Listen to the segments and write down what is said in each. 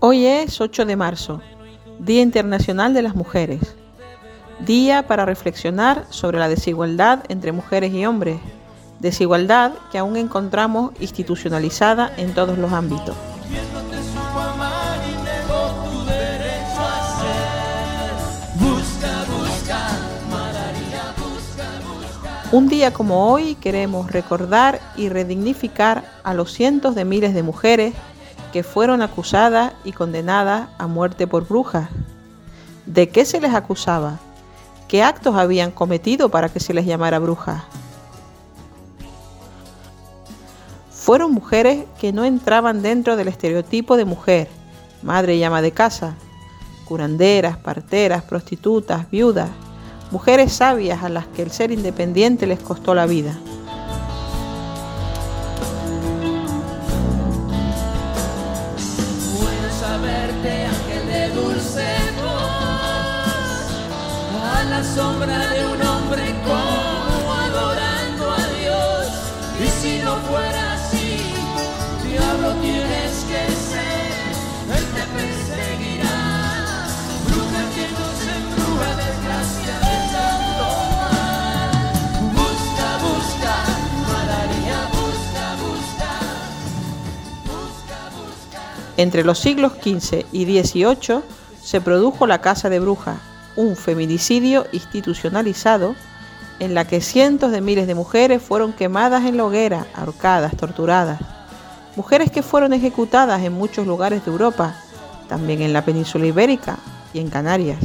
Hoy es 8 de marzo, Día Internacional de las Mujeres. Día para reflexionar sobre la desigualdad entre mujeres y hombres, desigualdad que aún encontramos institucionalizada en todos los ámbitos. Un día como hoy queremos recordar y redignificar a los cientos de miles de mujeres que fueron acusadas y condenadas a muerte por brujas. ¿De qué se les acusaba? ¿Qué actos habían cometido para que se les llamara brujas? Fueron mujeres que no entraban dentro del estereotipo de mujer, madre y ama de casa, curanderas, parteras, prostitutas, viudas, mujeres sabias a las que el ser independiente les costó la vida. sombra de un hombre Entre los siglos XV y XVIII se produjo la Casa de Brujas, un feminicidio institucionalizado en la que cientos de miles de mujeres fueron quemadas en la hoguera, ahorcadas, torturadas. Mujeres que fueron ejecutadas en muchos lugares de Europa, también en la península ibérica y en Canarias.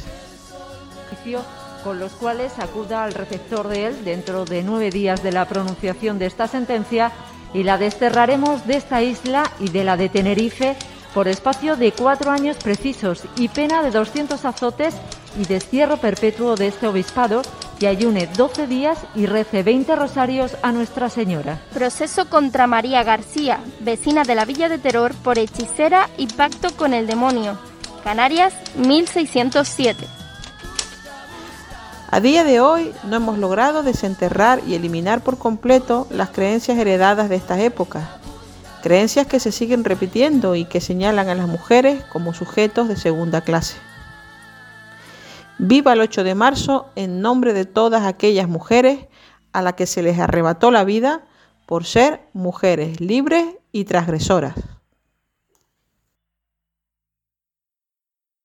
Con los cuales acuda al receptor de él dentro de nueve días de la pronunciación de esta sentencia y la desterraremos de esta isla y de la de Tenerife por espacio de cuatro años precisos y pena de 200 azotes y destierro perpetuo de este obispado y ayune 12 días y rece 20 rosarios a Nuestra Señora. Proceso contra María García, vecina de la Villa de Terror por hechicera y pacto con el demonio. Canarias 1607. A día de hoy no hemos logrado desenterrar y eliminar por completo las creencias heredadas de estas épocas, creencias que se siguen repitiendo y que señalan a las mujeres como sujetos de segunda clase. Viva el 8 de marzo en nombre de todas aquellas mujeres a las que se les arrebató la vida por ser mujeres libres y transgresoras.